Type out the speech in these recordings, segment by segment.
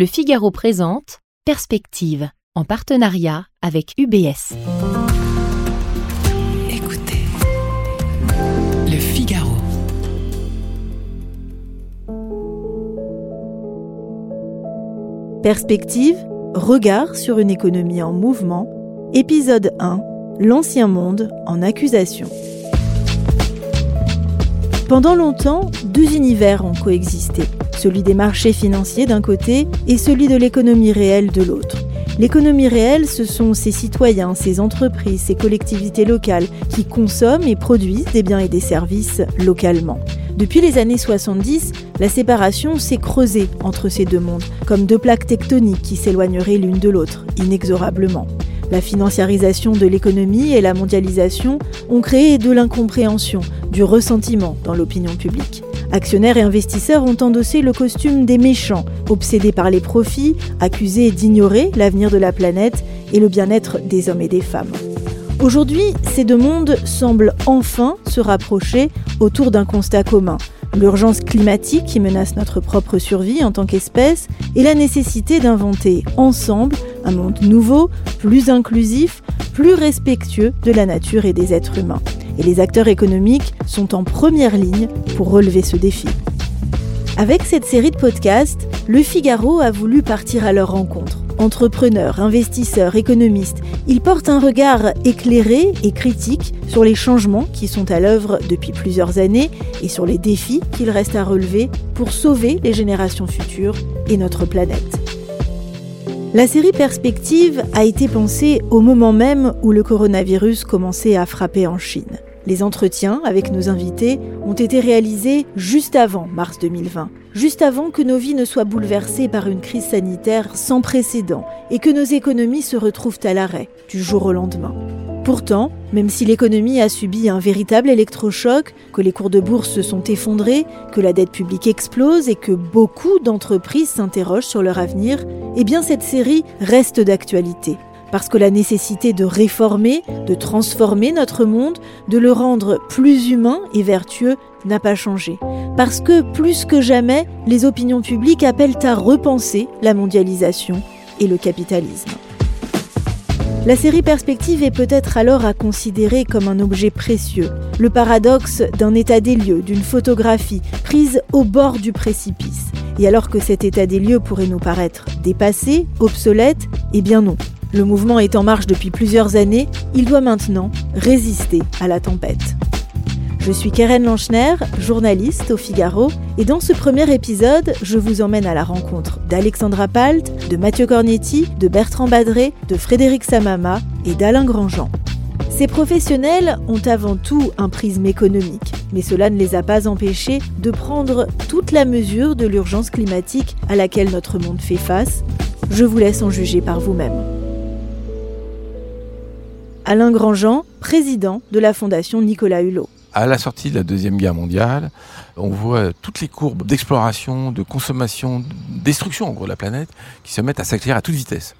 Le Figaro présente Perspective en partenariat avec UBS. Écoutez, Le Figaro. Perspective, regard sur une économie en mouvement, épisode 1, L'ancien monde en accusation. Pendant longtemps, deux univers ont coexisté, celui des marchés financiers d'un côté et celui de l'économie réelle de l'autre. L'économie réelle, ce sont ces citoyens, ces entreprises, ces collectivités locales qui consomment et produisent des biens et des services localement. Depuis les années 70, la séparation s'est creusée entre ces deux mondes, comme deux plaques tectoniques qui s'éloigneraient l'une de l'autre, inexorablement. La financiarisation de l'économie et la mondialisation ont créé de l'incompréhension, du ressentiment dans l'opinion publique. Actionnaires et investisseurs ont endossé le costume des méchants, obsédés par les profits, accusés d'ignorer l'avenir de la planète et le bien-être des hommes et des femmes. Aujourd'hui, ces deux mondes semblent enfin se rapprocher autour d'un constat commun. L'urgence climatique qui menace notre propre survie en tant qu'espèce et la nécessité d'inventer ensemble un monde nouveau, plus inclusif, plus respectueux de la nature et des êtres humains. Et les acteurs économiques sont en première ligne pour relever ce défi. Avec cette série de podcasts, Le Figaro a voulu partir à leur rencontre entrepreneurs, investisseurs, économistes, ils portent un regard éclairé et critique sur les changements qui sont à l'œuvre depuis plusieurs années et sur les défis qu'il reste à relever pour sauver les générations futures et notre planète. La série Perspective a été pensée au moment même où le coronavirus commençait à frapper en Chine. Les entretiens avec nos invités ont été réalisés juste avant mars 2020, juste avant que nos vies ne soient bouleversées par une crise sanitaire sans précédent et que nos économies se retrouvent à l'arrêt du jour au lendemain. Pourtant, même si l'économie a subi un véritable électrochoc, que les cours de bourse se sont effondrés, que la dette publique explose et que beaucoup d'entreprises s'interrogent sur leur avenir, eh bien cette série reste d'actualité parce que la nécessité de réformer, de transformer notre monde, de le rendre plus humain et vertueux n'a pas changé. Parce que plus que jamais, les opinions publiques appellent à repenser la mondialisation et le capitalisme. La série Perspective est peut-être alors à considérer comme un objet précieux, le paradoxe d'un état des lieux, d'une photographie prise au bord du précipice. Et alors que cet état des lieux pourrait nous paraître dépassé, obsolète, eh bien non. Le mouvement est en marche depuis plusieurs années, il doit maintenant résister à la tempête. Je suis Keren Lanchner, journaliste au Figaro, et dans ce premier épisode, je vous emmène à la rencontre d'Alexandra Palt, de Mathieu Cornetti, de Bertrand Badré, de Frédéric Samama et d'Alain Grandjean. Ces professionnels ont avant tout un prisme économique, mais cela ne les a pas empêchés de prendre toute la mesure de l'urgence climatique à laquelle notre monde fait face. Je vous laisse en juger par vous-même. Alain Grandjean, président de la Fondation Nicolas Hulot. À la sortie de la Deuxième Guerre mondiale, on voit toutes les courbes d'exploration, de consommation, de destruction en gros de la planète qui se mettent à s'accélérer à toute vitesse.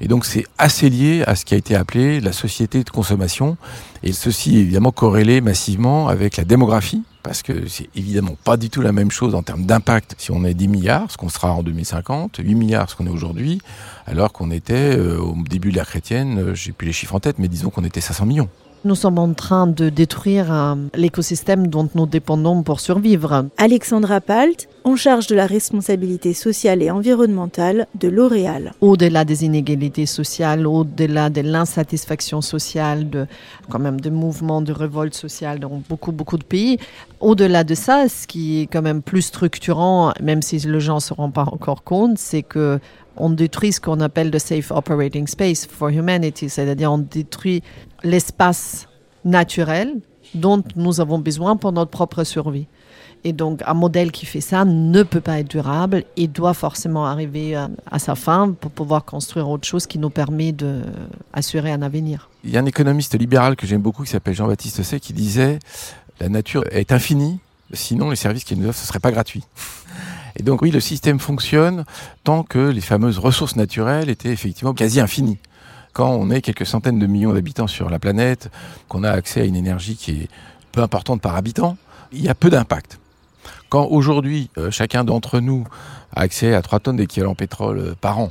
Et donc c'est assez lié à ce qui a été appelé la société de consommation. Et ceci est évidemment corrélé massivement avec la démographie, parce que c'est évidemment pas du tout la même chose en termes d'impact si on est 10 milliards, ce qu'on sera en 2050, 8 milliards, ce qu'on est aujourd'hui, alors qu'on était euh, au début de l'ère chrétienne, euh, j'ai plus les chiffres en tête, mais disons qu'on était 500 millions. Nous sommes en train de détruire euh, l'écosystème dont nous dépendons pour survivre. Alexandra Palt, en charge de la responsabilité sociale et environnementale de L'Oréal. Au-delà des inégalités sociales, au-delà de l'insatisfaction sociale, de, quand même des mouvements de révolte sociale dans beaucoup, beaucoup de pays, au-delà de ça, ce qui est quand même plus structurant, même si les gens ne se rendent pas encore compte, c'est que on détruit ce qu'on appelle le safe operating space for humanity, c'est-à-dire on détruit l'espace naturel dont nous avons besoin pour notre propre survie. Et donc, un modèle qui fait ça ne peut pas être durable et doit forcément arriver à, à sa fin pour pouvoir construire autre chose qui nous permet d'assurer un avenir. Il y a un économiste libéral que j'aime beaucoup qui s'appelle Jean-Baptiste Say qui disait La nature est infinie, sinon les services qu'elle nous offre, ne serait pas gratuit. Et donc oui, le système fonctionne tant que les fameuses ressources naturelles étaient effectivement quasi infinies. Quand on est quelques centaines de millions d'habitants sur la planète, qu'on a accès à une énergie qui est peu importante par habitant, il y a peu d'impact. Quand aujourd'hui, euh, chacun d'entre nous a accès à 3 tonnes d'équivalent pétrole euh, par an,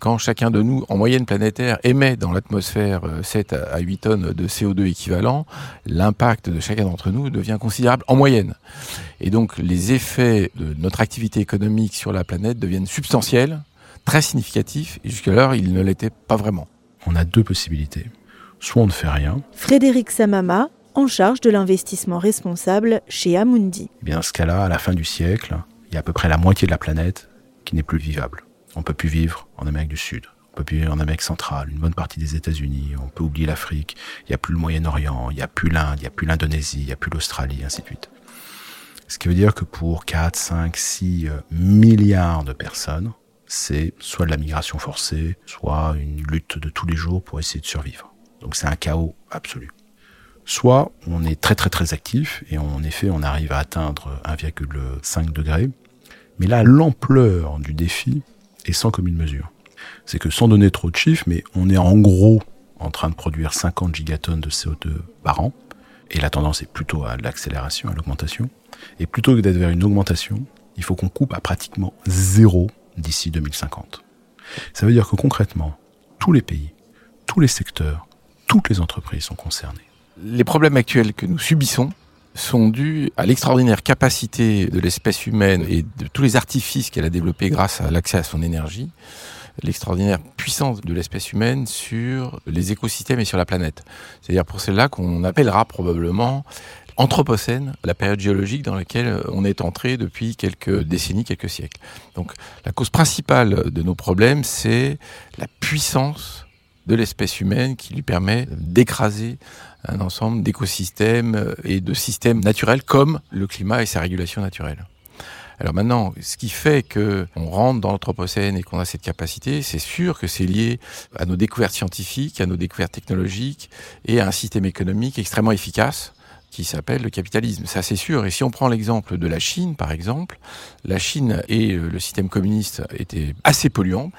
quand chacun de nous, en moyenne planétaire, émet dans l'atmosphère 7 à 8 tonnes de CO2 équivalent, l'impact de chacun d'entre nous devient considérable en moyenne. Et donc les effets de notre activité économique sur la planète deviennent substantiels, très significatifs, et jusque-là, ils ne l'étaient pas vraiment. On a deux possibilités. Soit on ne fait rien. Frédéric Samama, en charge de l'investissement responsable chez Amundi. Eh bien, dans ce cas-là, à la fin du siècle, il y a à peu près la moitié de la planète qui n'est plus vivable. On peut plus vivre en Amérique du Sud. On peut plus vivre en Amérique centrale, une bonne partie des États-Unis. On peut oublier l'Afrique. Il n'y a plus le Moyen-Orient. Il n'y a plus l'Inde. Il n'y a plus l'Indonésie. Il n'y a plus l'Australie, ainsi de suite. Ce qui veut dire que pour 4, 5, 6 milliards de personnes, c'est soit de la migration forcée, soit une lutte de tous les jours pour essayer de survivre. Donc c'est un chaos absolu. Soit on est très très très actif et en effet on arrive à atteindre 1,5 degré, mais là l'ampleur du défi est sans commune mesure. C'est que sans donner trop de chiffres, mais on est en gros en train de produire 50 gigatonnes de CO2 par an, et la tendance est plutôt à l'accélération, à l'augmentation. Et plutôt que d'être vers une augmentation, il faut qu'on coupe à pratiquement zéro d'ici 2050. Ça veut dire que concrètement, tous les pays, tous les secteurs, toutes les entreprises sont concernées. Les problèmes actuels que nous subissons sont dus à l'extraordinaire capacité de l'espèce humaine et de tous les artifices qu'elle a développés grâce à l'accès à son énergie, l'extraordinaire puissance de l'espèce humaine sur les écosystèmes et sur la planète. C'est-à-dire pour celle-là qu'on appellera probablement Anthropocène, la période géologique dans laquelle on est entré depuis quelques décennies, quelques siècles. Donc la cause principale de nos problèmes, c'est la puissance de l'espèce humaine qui lui permet d'écraser un ensemble d'écosystèmes et de systèmes naturels comme le climat et sa régulation naturelle. Alors maintenant, ce qui fait que on rentre dans l'anthropocène et qu'on a cette capacité, c'est sûr que c'est lié à nos découvertes scientifiques, à nos découvertes technologiques et à un système économique extrêmement efficace qui s'appelle le capitalisme. C'est assez sûr. Et si on prend l'exemple de la Chine, par exemple, la Chine et le système communiste étaient assez polluants.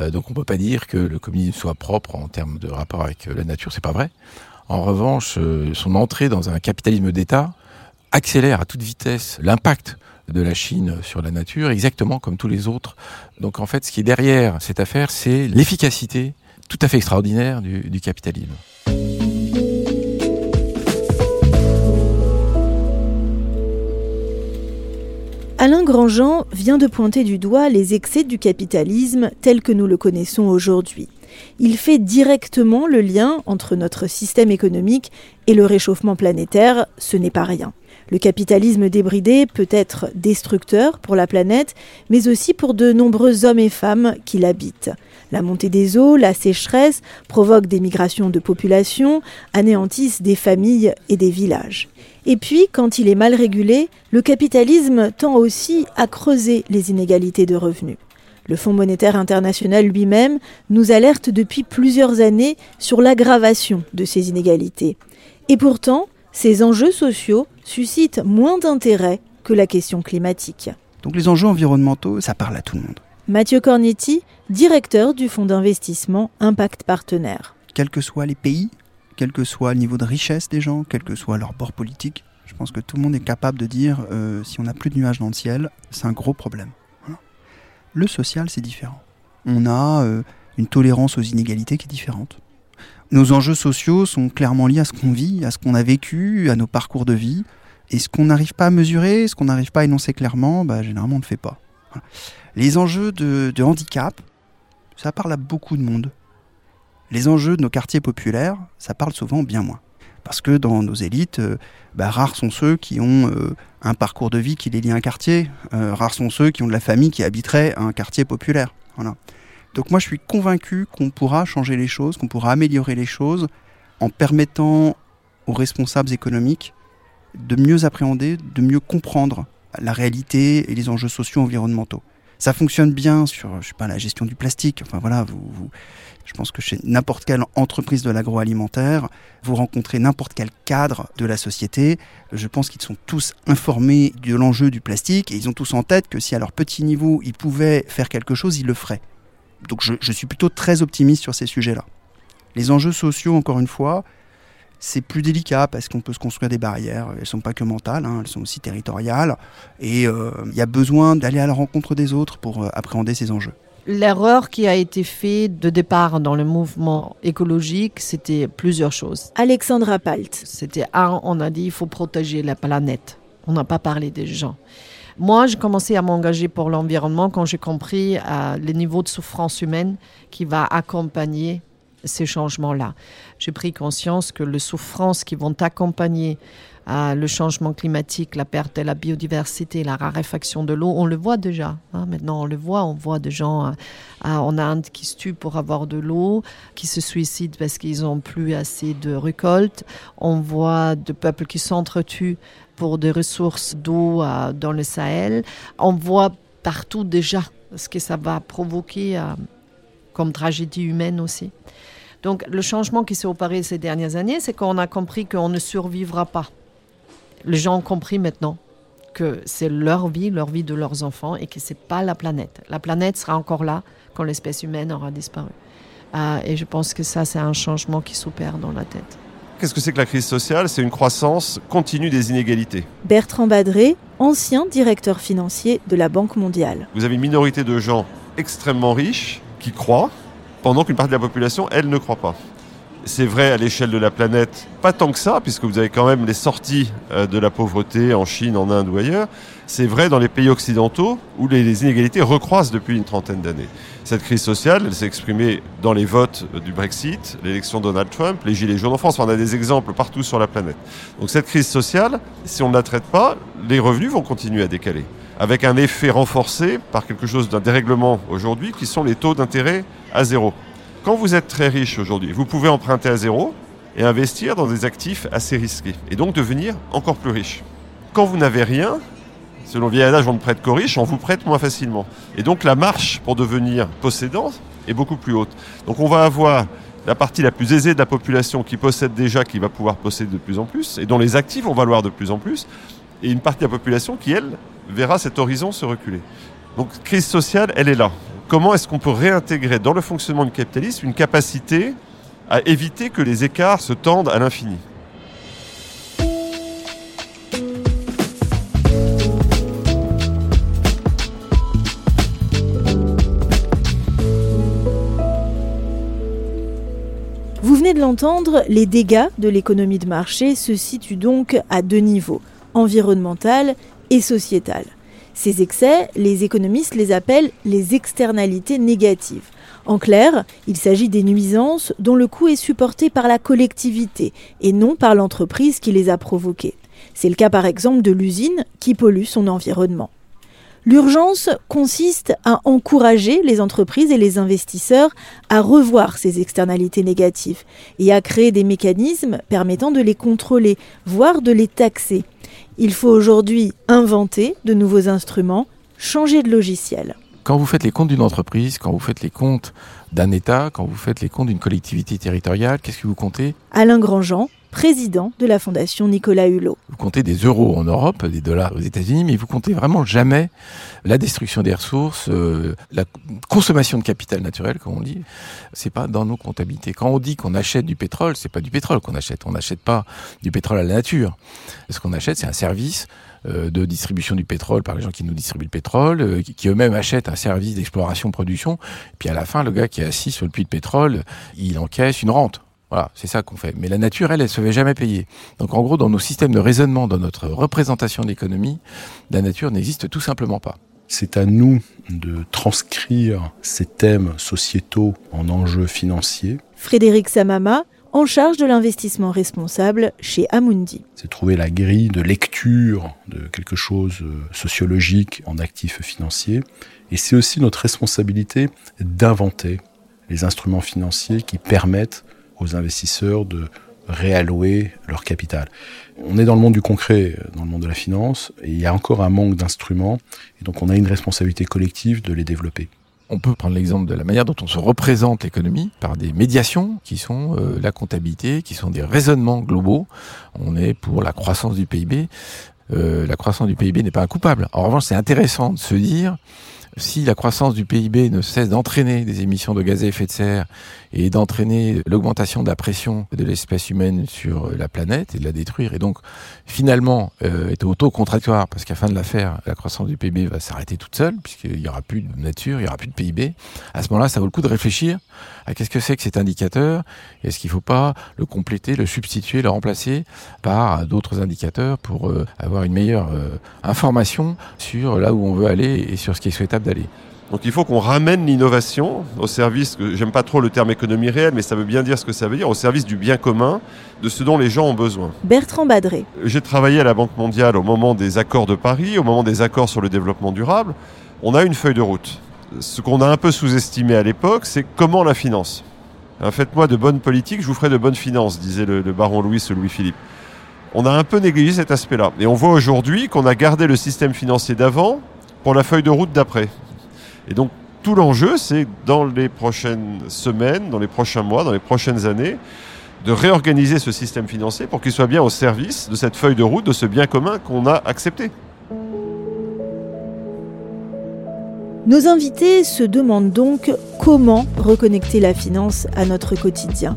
Euh, donc on peut pas dire que le communisme soit propre en termes de rapport avec la nature. C'est pas vrai. En revanche, euh, son entrée dans un capitalisme d'État accélère à toute vitesse l'impact de la Chine sur la nature, exactement comme tous les autres. Donc en fait, ce qui est derrière cette affaire, c'est l'efficacité tout à fait extraordinaire du, du capitalisme. Alain Grandjean vient de pointer du doigt les excès du capitalisme tel que nous le connaissons aujourd'hui. Il fait directement le lien entre notre système économique et le réchauffement planétaire, ce n'est pas rien. Le capitalisme débridé peut être destructeur pour la planète, mais aussi pour de nombreux hommes et femmes qui l'habitent. La montée des eaux, la sécheresse provoquent des migrations de population, anéantissent des familles et des villages. Et puis, quand il est mal régulé, le capitalisme tend aussi à creuser les inégalités de revenus. Le Fonds monétaire international lui-même nous alerte depuis plusieurs années sur l'aggravation de ces inégalités. Et pourtant, ces enjeux sociaux suscitent moins d'intérêt que la question climatique. Donc les enjeux environnementaux, ça parle à tout le monde. Mathieu Cornetti, directeur du fonds d'investissement Impact Partenaire. Quels que soient les pays, quel que soit le niveau de richesse des gens, quel que soit leur bord politique. Je pense que tout le monde est capable de dire euh, si on n'a plus de nuages dans le ciel, c'est un gros problème. Le social, c'est différent. On a euh, une tolérance aux inégalités qui est différente. Nos enjeux sociaux sont clairement liés à ce qu'on vit, à ce qu'on a vécu, à nos parcours de vie. Et ce qu'on n'arrive pas à mesurer, ce qu'on n'arrive pas à énoncer clairement, bah, généralement on ne le fait pas. Les enjeux de handicap, ça parle à beaucoup de monde. Les enjeux de nos quartiers populaires, ça parle souvent bien moins. Parce que dans nos élites, euh, bah, rares sont ceux qui ont euh, un parcours de vie qui les lie à un quartier. Euh, rares sont ceux qui ont de la famille qui habiterait un quartier populaire. Voilà. Donc moi je suis convaincu qu'on pourra changer les choses, qu'on pourra améliorer les choses en permettant aux responsables économiques de mieux appréhender, de mieux comprendre la réalité et les enjeux sociaux environnementaux. Ça fonctionne bien sur, je sais pas, la gestion du plastique. Enfin voilà, vous, je pense que chez n'importe quelle entreprise de l'agroalimentaire, vous rencontrez n'importe quel cadre de la société. Je pense qu'ils sont tous informés de l'enjeu du plastique et ils ont tous en tête que si à leur petit niveau ils pouvaient faire quelque chose, ils le feraient. Donc je, suis plutôt très optimiste sur ces sujets-là. Les enjeux sociaux, encore une fois, c'est plus délicat parce qu'on peut se construire des barrières. Elles sont pas que mentales, hein, elles sont aussi territoriales. Et euh, il y a besoin d'aller à la rencontre des autres pour euh, appréhender ces enjeux. L'erreur qui a été faite de départ dans le mouvement écologique, c'était plusieurs choses. Alexandra Palt. C'était un, on a dit il faut protéger la planète. On n'a pas parlé des gens. Moi, j'ai commencé à m'engager pour l'environnement quand j'ai compris euh, le niveau de souffrance humaine qui va accompagner ces changements-là. J'ai pris conscience que les souffrances qui vont accompagner euh, le changement climatique, la perte de la biodiversité, la raréfaction de l'eau, on le voit déjà. hein. Maintenant, on le voit. On voit des gens euh, euh, en Inde qui se tuent pour avoir de l'eau, qui se suicident parce qu'ils n'ont plus assez de récoltes. On voit des peuples qui s'entretuent pour des ressources d'eau euh, dans le Sahel. On voit partout déjà ce que ça va provoquer euh, comme tragédie humaine aussi. Donc le changement qui s'est opéré ces dernières années, c'est qu'on a compris qu'on ne survivra pas. Les gens ont compris maintenant que c'est leur vie, leur vie de leurs enfants, et que c'est pas la planète. La planète sera encore là quand l'espèce humaine aura disparu. Euh, et je pense que ça, c'est un changement qui s'opère dans la tête. Qu'est-ce que c'est que la crise sociale? C'est une croissance continue des inégalités. Bertrand Badré, ancien directeur financier de la Banque mondiale. Vous avez une minorité de gens extrêmement riches qui croient, pendant qu'une partie de la population, elle, ne croit pas. C'est vrai à l'échelle de la planète, pas tant que ça, puisque vous avez quand même les sorties euh, de la pauvreté en Chine, en Inde ou ailleurs. C'est vrai dans les pays occidentaux où les, inégalités recroissent depuis une trentaine d'années. Cette crise sociale, elle s'est exprimée dans les votes euh, du Brexit, l'élection de Donald Trump, les gilets jaunes en France. On a des exemples partout sur la planète. Donc cette crise sociale, si on ne la traite pas, les revenus vont continuer à décaler. Avec un effet renforcé par quelque chose d'un dérèglement aujourd'hui, qui sont les taux d'intérêt à zéro. Quand vous êtes très riche aujourd'hui, vous pouvez emprunter à zéro et investir dans des actifs assez risqués. Et donc devenir encore plus riche. Quand vous n'avez rien, selon le vieil adage, on ne prête qu'aux riches, on vous prête moins facilement. Et donc la marche pour devenir possédant est beaucoup plus haute. Donc on va avoir la partie la plus aisée de la population qui possède déjà, qui va pouvoir posséder de plus en plus, et dont les actifs vont valoir de plus en plus, et une partie de la population qui, elle, verra cet horizon se reculer. Donc crise sociale, elle est là. Comment est-ce qu'on peut réintégrer dans le fonctionnement du capitalisme une capacité à éviter que les écarts se tendent à l'infini? Vous venez de l'entendre, les dégâts de l'économie de marché se situent donc à deux niveaux, environnemental et sociétal. Ces excès, les économistes les appellent les externalités négatives. En clair, il s'agit des nuisances dont le coût est supporté par la collectivité et non par l'entreprise qui les a provoquées. C'est le cas par exemple de l'usine qui pollue son environnement. L'urgence consiste à encourager les entreprises et les investisseurs à revoir ces externalités négatives et à créer des mécanismes permettant de les contrôler, voire de les taxer. Il faut aujourd'hui inventer de nouveaux instruments, changer de logiciel. Quand vous faites les comptes d'une entreprise, quand vous faites les comptes d'un État, quand vous faites les comptes d'une collectivité territoriale, qu'est-ce que vous comptez? Alain Grandjean, président de la Fondation Nicolas Hulot. Vous comptez des euros en Europe, des dollars aux États-Unis, mais vous comptez vraiment jamais la destruction des ressources, euh, la consommation de capital naturel, comme on dit. C'est pas dans nos comptabilités. Quand on dit qu'on achète du pétrole, c'est pas du pétrole qu'on achète. On n'achète pas du pétrole à la nature. Ce qu'on achète, c'est un service euh, de distribution du pétrole par les gens qui nous distribuent le pétrole, euh, qui, eux-mêmes achètent un service d'exploration-production. Puis à la fin, le gars qui est assis sur le puits de pétrole, il encaisse une rente. Voilà, c'est ça qu'on fait. Mais la nature, elle, elle se fait jamais payer. Donc en gros, dans nos systèmes de raisonnement, dans notre représentation de l'économie, la nature n'existe tout simplement pas. C'est à nous de transcrire ces thèmes sociétaux en enjeux financiers. Frédéric Samama, en charge de l'investissement responsable chez Amundi. C'est trouver la grille de lecture de quelque chose euh, sociologique en actifs financiers. Et c'est aussi notre responsabilité d'inventer les instruments financiers qui permettent aux investisseurs de réallouer leur capital. On est dans le monde du concret, dans le monde de la finance, et il y a encore un manque d'instruments, et donc on a une responsabilité collective de les développer. On peut prendre l'exemple de la manière dont on se représente l'économie par des médiations qui sont euh, la comptabilité, qui sont des raisonnements globaux. On est pour la croissance du PIB. Euh, la croissance du PIB n'est pas un coupable. En revanche, c'est intéressant de se dire si la croissance du PIB ne cesse d'entraîner des émissions de gaz à effet de serre et d'entraîner l'augmentation de la pression de l'espèce humaine sur la planète et de la détruire, et donc finalement euh, est auto-contractoire, parce qu'à fin de l'affaire, la croissance du PIB va s'arrêter toute seule, puisqu'il n'y aura plus de nature, il n'y aura plus de PIB, à ce moment-là, ça vaut le coup de réfléchir à qu'est-ce que c'est que cet indicateur, est-ce qu'il ne faut pas le compléter, le substituer, le remplacer par d'autres indicateurs pour euh, avoir une meilleure euh, information sur là où on veut aller et sur ce qui est souhaitable d'aller. Donc il faut qu'on ramène l'innovation au service, j'aime pas trop le terme économie réelle, mais ça veut bien dire ce que ça veut dire, au service du bien commun, de ce dont les gens ont besoin. Bertrand Badré. J'ai travaillé à la Banque mondiale au moment des accords de Paris, au moment des accords sur le développement durable. On a une feuille de route. Ce qu'on a un peu sous-estimé à l'époque, c'est comment la finance. Faites-moi de bonnes politiques, je vous ferai de bonnes finances, disait le, le baron Louis ou Louis-Philippe. On a un peu négligé cet aspect-là. Et on voit aujourd'hui qu'on a gardé le système financier d'avant pour la feuille de route d'après. Et donc tout l'enjeu, c'est dans les prochaines semaines, dans les prochains mois, dans les prochaines années, de réorganiser ce système financier pour qu'il soit bien au service de cette feuille de route, de ce bien commun qu'on a accepté. Nos invités se demandent donc comment reconnecter la finance à notre quotidien.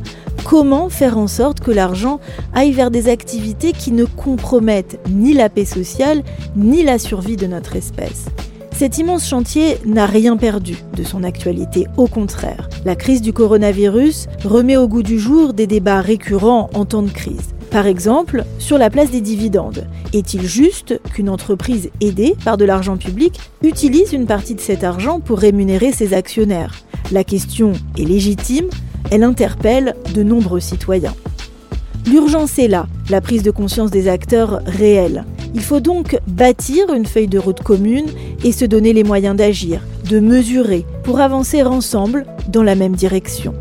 Comment faire en sorte que l'argent aille vers des activités qui ne compromettent ni la paix sociale, ni la survie de notre espèce? Cet immense chantier n'a rien perdu de son actualité, au contraire. La crise du coronavirus remet au goût du jour des débats récurrents en temps de crise. Par exemple, sur la place des dividendes. Est-il juste qu'une entreprise aidée par de l'argent public utilise une partie de cet argent pour rémunérer ses actionnaires? La question est légitime, elle interpelle de nombreux citoyens. L'urgence est là, la prise de conscience des acteurs réels. Il faut donc bâtir une feuille de route commune et se donner les moyens d'agir, de mesurer, pour avancer ensemble dans la même direction.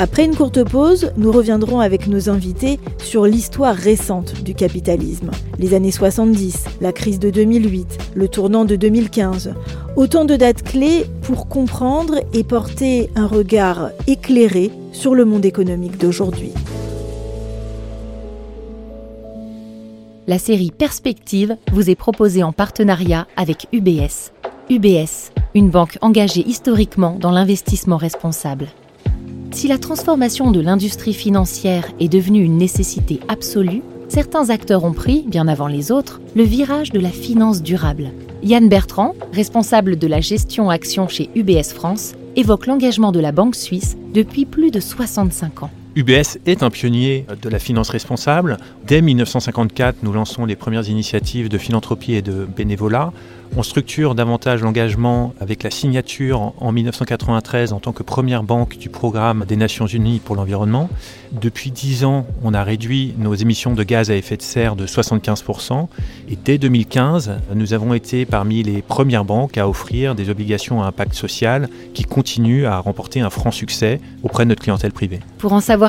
Après une courte pause, nous reviendrons avec nos invités sur l'histoire récente du capitalisme. Les années 70, la crise de 2008, le tournant de 2015. Autant de dates clés pour comprendre et porter un regard éclairé sur le monde économique d'aujourd'hui. La série Perspective vous est proposée en partenariat avec UBS. UBS, une banque engagée historiquement dans l'investissement responsable. Si la transformation de l'industrie financière est devenue une nécessité absolue, certains acteurs ont pris, bien avant les autres, le virage de la finance durable. Yann Bertrand, responsable de la gestion action chez UBS France, évoque l'engagement de la banque suisse depuis plus de 65 ans. UBS est un pionnier de la finance responsable. Dès 1954, nous lançons les premières initiatives de philanthropie et de bénévolat. On structure davantage l'engagement avec la signature en 1993 en tant que première banque du programme des Nations Unies pour l'environnement. Depuis 10 ans, on a réduit nos émissions de gaz à effet de serre de 75%. Et dès 2015, nous avons été parmi les premières banques à offrir des obligations à impact social qui continuent à remporter un franc succès auprès de notre clientèle privée.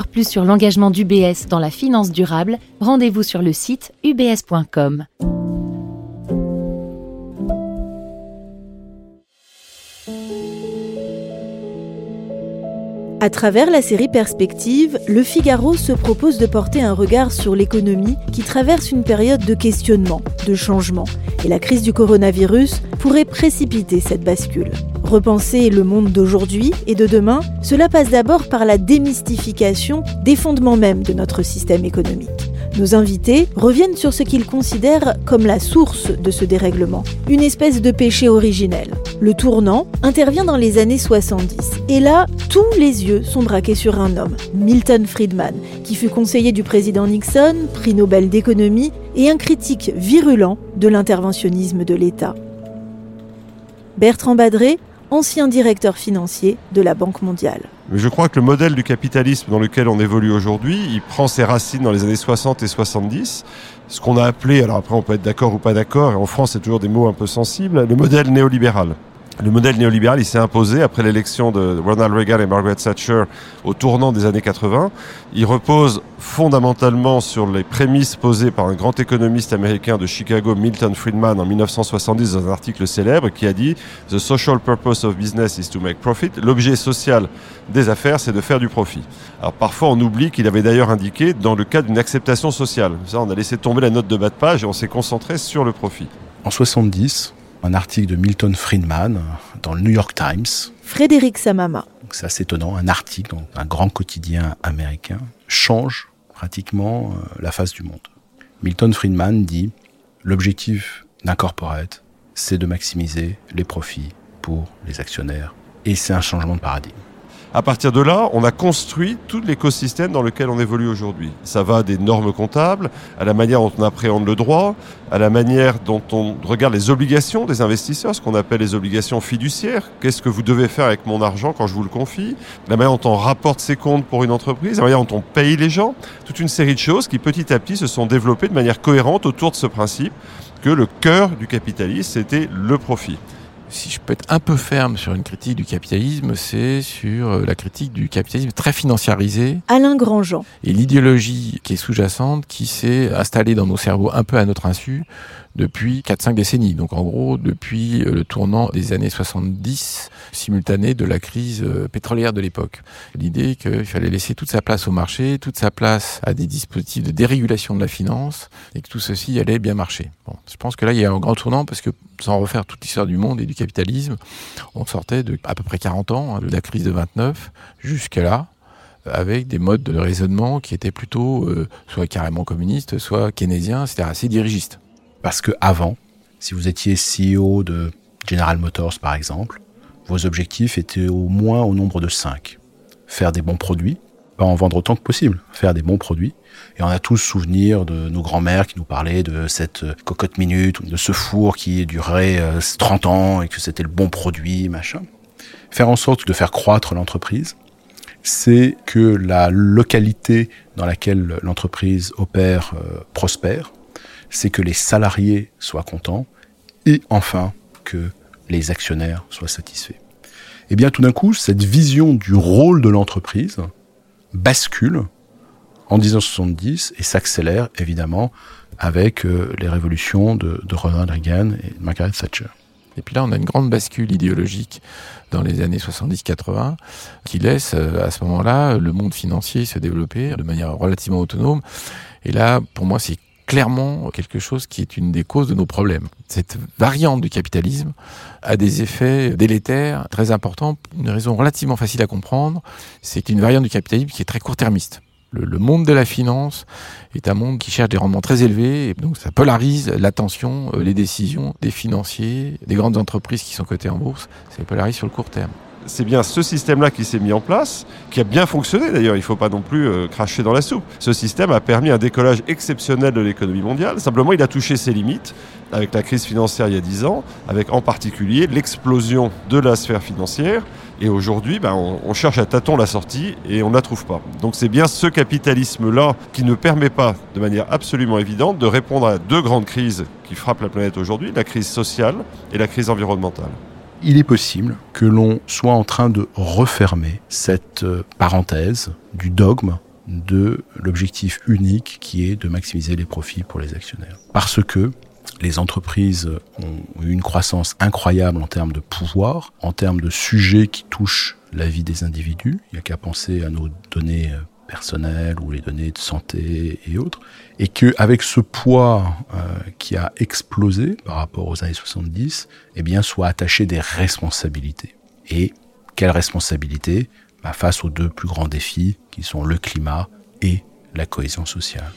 Plus sur l'engagement d'UBS dans la finance durable, rendez-vous sur le site ubs.com. À travers la série Perspective, Le Figaro se propose de porter un regard sur l'économie qui traverse une période de questionnement, de changement. Et la crise du coronavirus pourrait précipiter cette bascule. Repenser le monde d'aujourd'hui et de demain, cela passe d'abord par la démystification des fondements même de notre système économique. Nos invités reviennent sur ce qu'ils considèrent comme la source de ce dérèglement, une espèce de péché originel. Le tournant intervient dans les années 70. Et là, tous les yeux sont braqués sur un homme, Milton Friedman, qui fut conseiller du président Nixon, prix Nobel d'économie et un critique virulent de l'interventionnisme de l'État. Bertrand Badré, ancien directeur financier de la Banque mondiale. Je crois que le modèle du capitalisme dans lequel on évolue aujourd'hui, il prend ses racines dans les années 60 et 70. Ce qu'on a appelé, alors après on peut être d'accord ou pas d'accord, en France c'est toujours des mots un peu sensibles, le modèle néolibéral. Le modèle néolibéral, il s'est imposé après l'élection de Ronald Reagan et Margaret Thatcher au tournant des années 80. Il repose fondamentalement sur les prémices posées par un grand économiste américain de Chicago, Milton Friedman, en 1970 dans un article célèbre qui a dit The social purpose of business is to make profit. L'objet social des affaires, c'est de faire du profit. Alors parfois, on oublie qu'il avait d'ailleurs indiqué dans le cas d'une acceptation sociale. Ça, on a laissé tomber la note de bas de page et on s'est concentré sur le profit. En 70, un article de Milton Friedman dans le New York Times. Frédéric Samama. C'est assez étonnant, un article dans un grand quotidien américain change pratiquement euh, la face du monde. Milton Friedman dit l'objectif d'un corporate, c'est de maximiser les profits pour les actionnaires. Et c'est un changement de paradigme. À partir de là, on a construit tout l'écosystème dans lequel on évolue aujourd'hui. Ça va des normes comptables, à la manière dont on appréhende le droit, à la manière dont on regarde les obligations des investisseurs, ce qu'on appelle les obligations fiduciaires. Qu'est-ce que vous devez faire avec mon argent quand je vous le confie? La manière dont on rapporte ses comptes pour une entreprise, la manière dont on paye les gens. Toute une série de choses qui petit à petit se sont développées de manière cohérente autour de ce principe que le cœur du capitalisme, c'était le profit si je peux être un peu ferme sur une critique du capitalisme, c'est sur euh, la critique du capitalisme très financiarisé. Alain Grandjean. Et l'idéologie qui est sous-jacente, qui s'est installée dans nos cerveaux un peu à notre insu depuis 4-5 décennies. Donc en gros, depuis euh, le tournant des années 70, simultané de la crise euh, pétrolière de l'époque. L'idée qu'il fallait laisser toute sa place au marché, toute sa place à des dispositifs de dérégulation de la finance, et que tout ceci allait bien marcher. Bon, je pense que là, il y a un grand tournant, parce que sans refaire toute l'histoire du monde et du capitalisme, on sortait de à peu près 40 ans, hein, de la crise de 29, jusqu'à là, avec des modes de raisonnement qui étaient plutôt euh, soit carrément communistes, soit keynésiens, c'est-à-dire assez dirigistes. Parce que avant, si vous étiez CEO de General Motors par exemple, vos objectifs étaient au moins au nombre de 5. Faire des bons produits, pas en vendre autant que possible, faire des bons produits. Et on a tous souvenir de nos grands-mères qui nous parlaient de cette cocotte minute, de ce four qui durait 30 euh, ans et que c'était le bon produit, machin. Faire en sorte de faire croître l'entreprise, c'est que la localité dans laquelle l'entreprise opère euh, prospère, c'est que les salariés soient contents et enfin que les actionnaires soient satisfaits. Et eh bien tout d'un coup, cette vision du rôle de l'entreprise bascule en 1970 et s'accélère évidemment avec euh, les révolutions de, Ronald Reagan et Margaret Thatcher. Et puis là, on a une grande bascule idéologique dans les années 70-80 qui laisse euh, à ce moment-là le monde financier se développer de manière relativement autonome. Et là, pour moi, c'est clairement quelque chose qui est une des causes de nos problèmes. Cette variante du capitalisme a des effets délétères très importants. Une raison relativement facile à comprendre, c'est une variante du capitalisme qui est très court-termiste. Le, monde de la finance est un monde qui cherche des rendements très élevés, et donc ça polarise l'attention, euh, les décisions des financiers, des grandes entreprises qui sont cotées en bourse, ça polarise sur le court terme c'est bien ce système-là qui s'est mis en place, qui a bien fonctionné d'ailleurs, il ne faut pas non plus euh, cracher dans la soupe. Ce système a permis un décollage exceptionnel de l'économie mondiale, simplement il a touché ses limites avec la crise financière il y a 10 ans, avec en particulier l'explosion de la sphère financière. Et aujourd'hui, ben, on, on, cherche à tâton la sortie et on ne la trouve pas. Donc c'est bien ce capitalisme-là qui ne permet pas, de manière absolument évidente, de répondre à deux grandes crises qui frappent la planète aujourd'hui, la crise sociale et la crise environnementale il est possible que l'on soit en train de refermer cette euh, parenthèse du dogme de l'objectif unique qui est de maximiser les profits pour les actionnaires. Parce que les entreprises ont eu une croissance incroyable en termes de pouvoir, en termes de sujets qui touchent la vie des individus. Il n'y a qu'à penser à nos données euh, personnelles ou les données de santé et autres, et que avec ce poids euh, qui a explosé par rapport aux années 70, eh bien, soit attaché des responsabilités. Et quelles responsabilités? Bah, Face aux deux plus grands défis qui sont le climat et la cohésion sociale.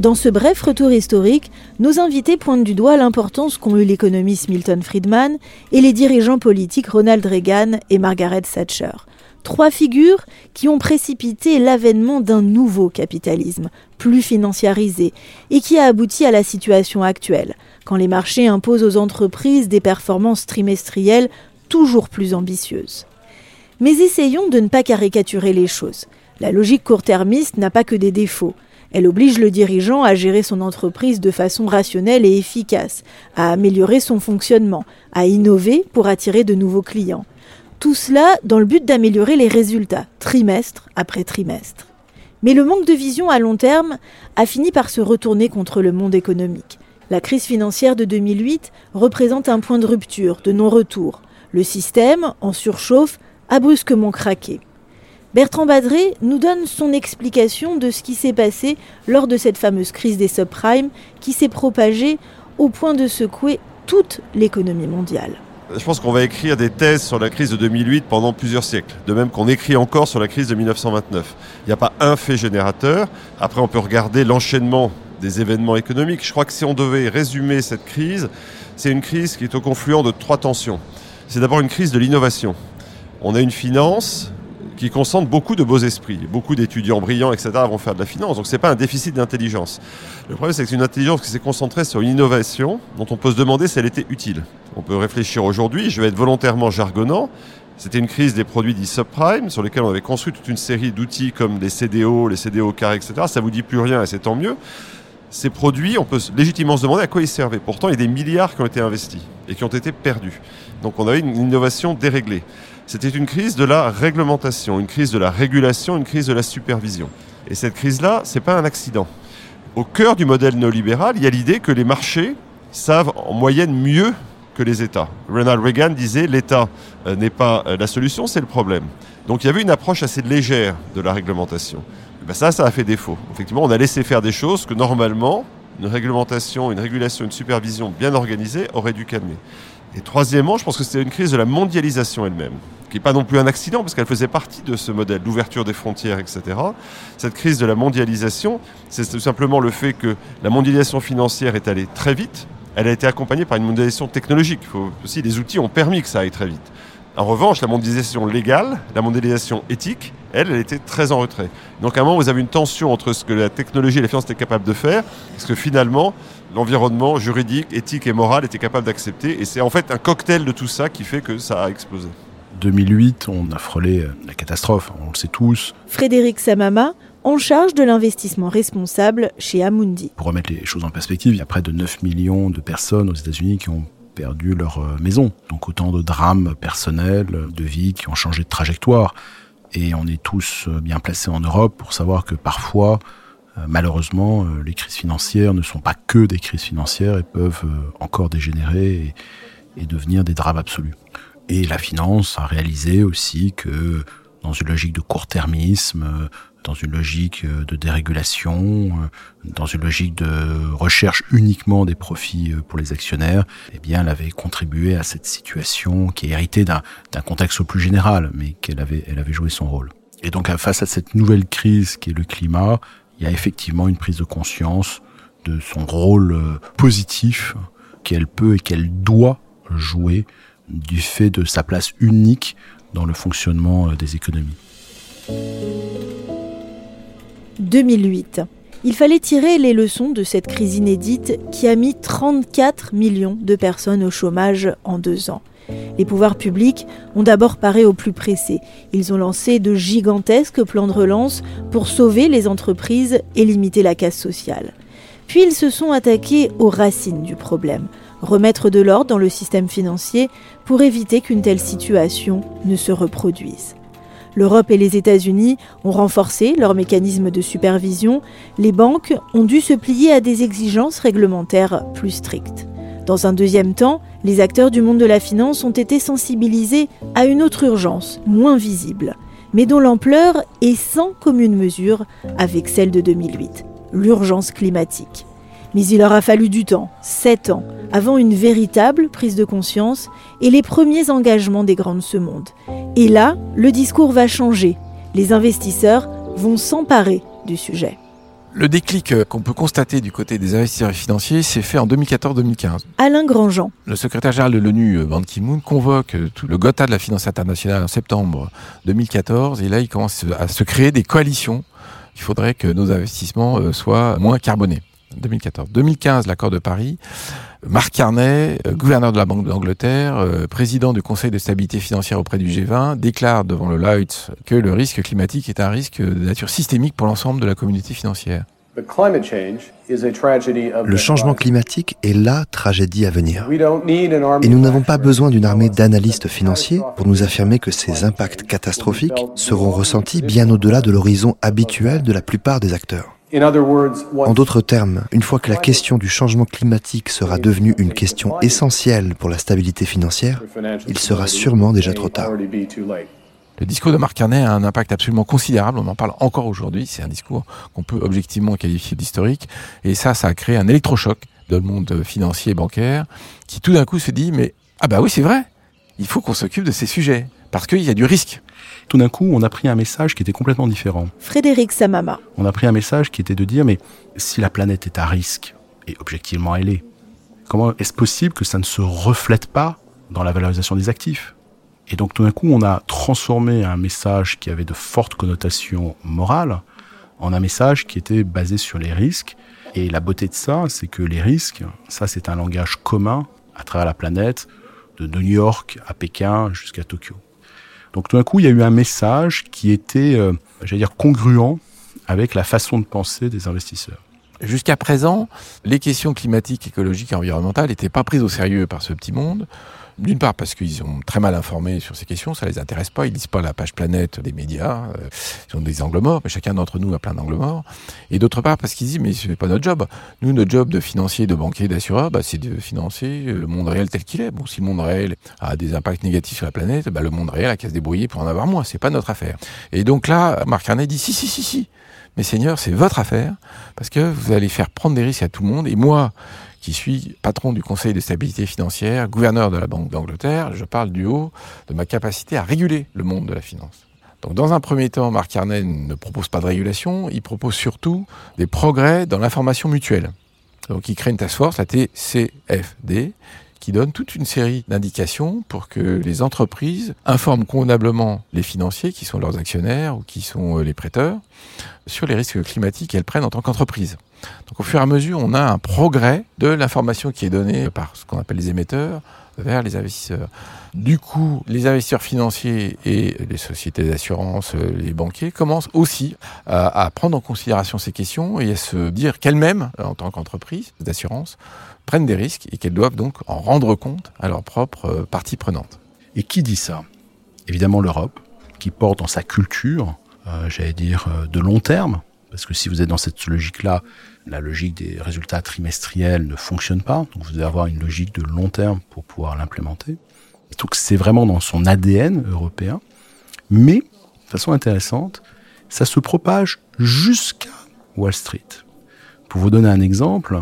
Dans ce bref retour historique, nos invités pointent du doigt l'importance qu'ont eu l'économiste Milton Friedman et les dirigeants politiques Ronald Reagan et Margaret Thatcher. Trois figures qui ont précipité l'avènement d'un nouveau capitalisme, plus financiarisé, et qui a abouti à la situation actuelle, quand les marchés imposent aux entreprises des performances trimestrielles toujours plus ambitieuses. Mais essayons de ne pas caricaturer les choses. La logique court-termiste n'a pas que des défauts. Elle oblige le dirigeant à gérer son entreprise de façon rationnelle et efficace, à améliorer son fonctionnement, à innover pour attirer de nouveaux clients. Tout cela dans le but d'améliorer les résultats, trimestre après trimestre. Mais le manque de vision à long terme a fini par se retourner contre le monde économique. La crise financière de 2008 représente un point de rupture, de non-retour. Le système, en surchauffe, a brusquement craqué. Bertrand Badré nous donne son explication de ce qui s'est passé lors de cette fameuse crise des subprimes qui s'est propagée au point de secouer toute l'économie mondiale. Je pense qu'on va écrire des thèses sur la crise de 2008 pendant plusieurs siècles, de même qu'on écrit encore sur la crise de 1929. Il n'y a pas un fait générateur. Après, on peut regarder l'enchaînement des événements économiques. Je crois que si on devait résumer cette crise, c'est une crise qui est au confluent de trois tensions. C'est d'abord une crise de l'innovation. On a une finance qui concentre beaucoup de beaux esprits. Beaucoup d'étudiants brillants, etc., vont faire de la finance. Donc ce n'est pas un déficit d'intelligence. Le problème, c'est que c'est une intelligence qui s'est concentrée sur une innovation dont on peut se demander si elle était utile. On peut réfléchir aujourd'hui, je vais être volontairement jargonnant, c'était une crise des produits dits subprime sur lesquels on avait construit toute une série d'outils comme les CDO, les CDO carrés, etc. Ça vous dit plus rien et c'est tant mieux. Ces produits, on peut légitimement se demander à quoi ils servaient. Pourtant, il y a des milliards qui ont été investis et qui ont été perdus. Donc on avait une innovation déréglée. C'était une crise de la réglementation, une crise de la régulation, une crise de la supervision. Et cette crise-là, ce n'est pas un accident. Au cœur du modèle néolibéral, il y a l'idée que les marchés savent en moyenne mieux que les États. Ronald Reagan disait l'État euh, n'est pas euh, la solution, c'est le problème. Donc il y avait une approche assez légère de la réglementation. Ben ça, ça a fait défaut. Effectivement, on a laissé faire des choses que normalement, une réglementation, une régulation, une supervision bien organisée aurait dû calmer. Et troisièmement, je pense que c'était une crise de la mondialisation elle-même, qui n'est pas non plus un accident, parce qu'elle faisait partie de ce modèle, l'ouverture des frontières, etc. Cette crise de la mondialisation, c'est tout simplement le fait que la mondialisation financière est allée très vite, elle a été accompagnée par une mondialisation technologique. Faut aussi, les outils ont permis que ça aille très vite. En revanche, la mondialisation légale, la mondialisation éthique, elle, elle était très en retrait. Donc à un moment, vous avez une tension entre ce que la technologie et la finance étaient capables de faire, ce que finalement, l'environnement juridique, éthique et moral était capable d'accepter. Et c'est en fait un cocktail de tout ça qui fait que ça a explosé. 2008, on a frôlé euh, la catastrophe, on le sait tous. Frédéric Samama, en charge de l'investissement responsable chez Amundi. Pour remettre les choses en perspective, il y a près de 9 millions de personnes aux États-Unis qui ont perdu leur euh, maison. Donc autant de drames personnels, de vies qui ont changé de trajectoire. Et on est tous euh, bien placés en Europe pour savoir que parfois, malheureusement, les crises financières ne sont pas que des crises financières et peuvent encore dégénérer et, devenir des drames absolus. Et la finance a réalisé aussi que dans une logique de court-termisme, dans une logique euh, de dérégulation, euh, dans une logique de recherche uniquement des profits euh, pour les actionnaires, eh bien, elle avait contribué à cette situation qui est héritée d'un contexte plus général, mais qu'elle avait, elle avait joué son rôle. Et donc, face à cette nouvelle crise qui est le climat, il y a effectivement une prise de conscience de son rôle positif qu'elle peut et qu'elle doit jouer du fait de sa place unique dans le fonctionnement des économies. 2008. Il fallait tirer les leçons de cette crise inédite qui a mis 34 millions de personnes au chômage en deux ans. Les pouvoirs publics ont d'abord paré au plus pressé. Ils ont lancé de gigantesques plans de relance pour sauver les entreprises et limiter la casse sociale. Puis ils se sont attaqués aux racines du problème, remettre de l'ordre dans le système financier pour éviter qu'une telle situation ne se reproduise. L'Europe et les États-Unis ont renforcé leurs mécanismes de supervision, les banques ont dû se plier à des exigences réglementaires plus strictes. Dans un deuxième temps, les acteurs du monde de la finance ont été sensibilisés à une autre urgence, moins visible, mais dont l'ampleur est sans commune mesure avec celle de 2008, l'urgence climatique. Mais il leur a fallu du temps, sept ans, avant une véritable prise de conscience et les premiers engagements des grands de ce monde. Et là, le discours va changer. Les investisseurs vont s'emparer du sujet. Le déclic euh, qu'on peut constater du côté des investisseurs financiers s'est fait en 2014-2015. Alain Grandjean. Le secrétaire général de l'ONU, euh, Ban Ki-moon, convoque euh, tout le Gotha de la finance internationale en septembre 2014 et là il commence à se créer des coalitions. Il faudrait que nos investissements soient moins carbonés. 2014. 2015, l'accord de Paris. Marc Carnet, euh, gouverneur de la Banque d'Angleterre, euh, président du Conseil de stabilité financière auprès du G20, déclare devant le Lloyds que le risque climatique est un risque de nature systémique pour l'ensemble de la communauté financière. Le changement climatique est la tragédie à venir. Et nous n'avons pas besoin d'une armée d'analystes financiers pour nous affirmer que ces impacts catastrophiques seront ressentis bien au-delà de l'horizon habituel de la plupart des acteurs. En d'autres termes, une fois que la question du changement climatique sera devenue une question essentielle pour la stabilité financière, il sera sûrement déjà trop tard. Le discours de Marc Carnet a un impact absolument considérable, on en parle encore aujourd'hui, c'est un discours qu'on peut objectivement qualifier d'historique, et ça, ça a créé un électrochoc dans le monde financier et bancaire, qui tout d'un coup se dit, mais ah bah oui c'est vrai, il faut qu'on s'occupe de ces sujets, parce qu'il y a du risque. Tout d'un coup, on a pris un message qui était complètement différent. Frédéric Samama. On a pris un message qui était de dire, mais si la planète est à risque, et objectivement elle est, comment est-ce possible que ça ne se reflète pas dans la valorisation des actifs? Et donc tout d'un coup, on a transformé un message qui avait de fortes connotations morales en un message qui était basé sur les risques. Et la beauté de ça, c'est que les risques, ça c'est un langage commun à travers la planète, de New York à Pékin jusqu'à Tokyo. Donc tout d'un coup, il y a eu un message qui était, euh, j'allais dire, congruent avec la façon de penser des investisseurs. Jusqu'à présent, les questions climatiques, écologiques et environnementales n'étaient pas prises au sérieux par ce petit monde. D'une part parce qu'ils sont très mal informés sur ces questions, ça les intéresse pas, ils lisent pas la page planète des médias, euh, ils ont des angles morts, mais chacun d'entre nous a plein d'angles morts. Et d'autre part parce qu'ils disent mais ce n'est pas notre job. Nous, notre job de financier, de banquier, d'assureur, bah, c'est de financer le monde réel tel qu'il est. Bon, si le monde réel a des impacts négatifs sur la planète, bah, le monde réel a qu'à se débrouiller pour en avoir moins. C'est pas notre affaire. Et donc là, Marc Carnet dit si si si si. Mais Seigneur, c'est votre affaire, parce que vous allez faire prendre des risques à tout le monde. Et moi, qui suis patron du Conseil de stabilité financière, gouverneur de la Banque d'Angleterre, je parle du haut de ma capacité à réguler le monde de la finance. Donc dans un premier temps, Marc Carnet ne propose pas de régulation, il propose surtout des progrès dans l'information mutuelle. Donc il crée une task force, la TCFD, qui donne toute une série d'indications pour que les entreprises informent convenablement les financiers, qui sont leurs actionnaires ou qui sont euh, les prêteurs, sur les risques climatiques qu'elles prennent en tant qu'entreprise. Donc au fur et à mesure, on a un progrès de l'information qui est donnée par ce qu'on appelle les émetteurs vers les investisseurs. Du coup, les investisseurs financiers et les sociétés d'assurance, les banquiers commencent aussi à, prendre en considération ces questions et à se dire qu'elles-mêmes, en tant qu'entreprise d'assurance, prennent des risques et qu'elles doivent donc en rendre compte à leur propre euh, partie prenante. Et qui dit ça? Évidemment l'Europe, qui porte dans sa culture, euh, j'allais dire, euh, de long terme, parce que si vous êtes dans cette logique-là, la logique des résultats trimestriels ne fonctionne pas. Donc vous devez avoir une logique de long terme pour pouvoir l'implémenter. Donc c'est vraiment dans son ADN européen. Mais, de façon intéressante, ça se propage jusqu'à Wall Street. Pour vous donner un exemple,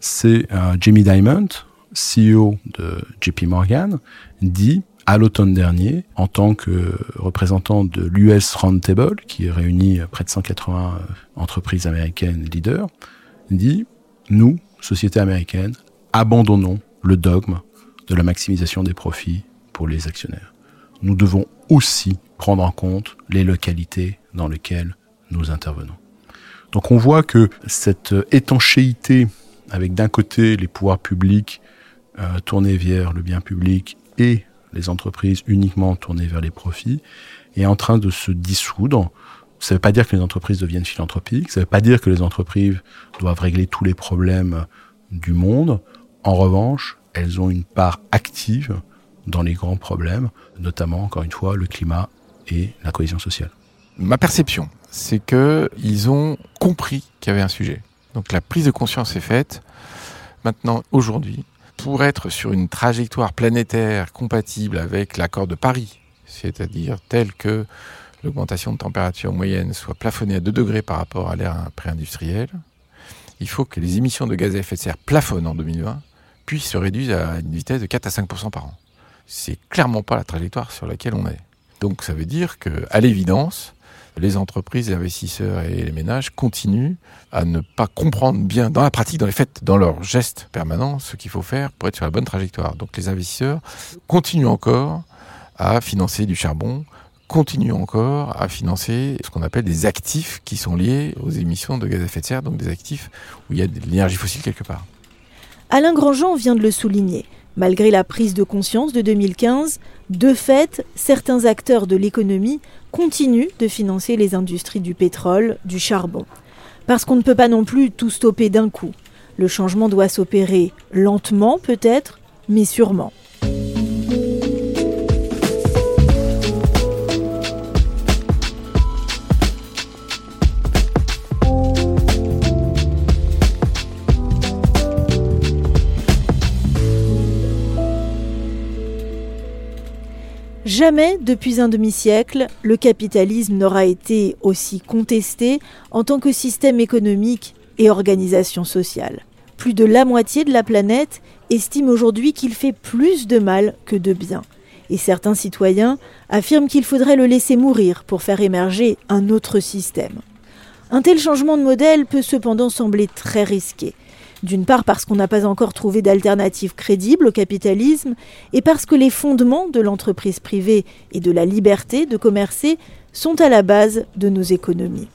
c'est euh, Jamie Dimon, CEO de JP Morgan, dit à l'automne dernier, en tant que représentant de l'US Roundtable, qui réunit près de 180 entreprises américaines leaders, dit, nous, société américaine, abandonnons le dogme de la maximisation des profits pour les actionnaires. Nous devons aussi prendre en compte les localités dans lesquelles nous intervenons. Donc on voit que cette étanchéité avec d'un côté les pouvoirs publics euh, tournés vers le bien public et les entreprises uniquement tournées vers les profits, est en train de se dissoudre. Ça ne veut pas dire que les entreprises deviennent philanthropiques, ça ne veut pas dire que les entreprises doivent régler tous les problèmes du monde. En revanche, elles ont une part active dans les grands problèmes, notamment, encore une fois, le climat et la cohésion sociale. Ma perception, c'est que ils ont compris qu'il y avait un sujet. Donc la prise de conscience est faite. Maintenant, aujourd'hui, pour être sur une trajectoire planétaire compatible avec l'accord de Paris, c'est-à-dire tel que l'augmentation de température moyenne soit plafonnée à 2 degrés par rapport à l'ère pré-industrielle, il faut que les émissions de gaz à effet de serre plafonnent en 2020, puis se réduisent à une vitesse de 4 à 5% par an. C'est clairement pas la trajectoire sur laquelle on est. Donc ça veut dire que, à l'évidence, les entreprises, les investisseurs et les ménages continuent à ne pas comprendre bien dans la pratique, dans les faits, dans leurs gestes permanents, ce qu'il faut faire pour être sur la bonne trajectoire. Donc les investisseurs continuent encore à financer du charbon, continuent encore à financer ce qu'on appelle des actifs qui sont liés aux émissions de gaz à effet de serre, donc des actifs où il y a de l'énergie fossile quelque part. Alain Grandjean vient de le souligner. Malgré la prise de conscience de 2015, de fait, certains acteurs de l'économie continuent de financer les industries du pétrole, du charbon. Parce qu'on ne peut pas non plus tout stopper d'un coup. Le changement doit s'opérer lentement peut-être, mais sûrement. Jamais depuis un demi-siècle, le capitalisme n'aura été aussi contesté en tant que système économique et organisation sociale. Plus de la moitié de la planète estime aujourd'hui qu'il fait plus de mal que de bien. Et certains citoyens affirment qu'il faudrait le laisser mourir pour faire émerger un autre système. Un tel changement de modèle peut cependant sembler très risqué. D'une part parce qu'on n'a pas encore trouvé d'alternative crédible au capitalisme, et parce que les fondements de l'entreprise privée et de la liberté de commercer sont à la base de nos économies.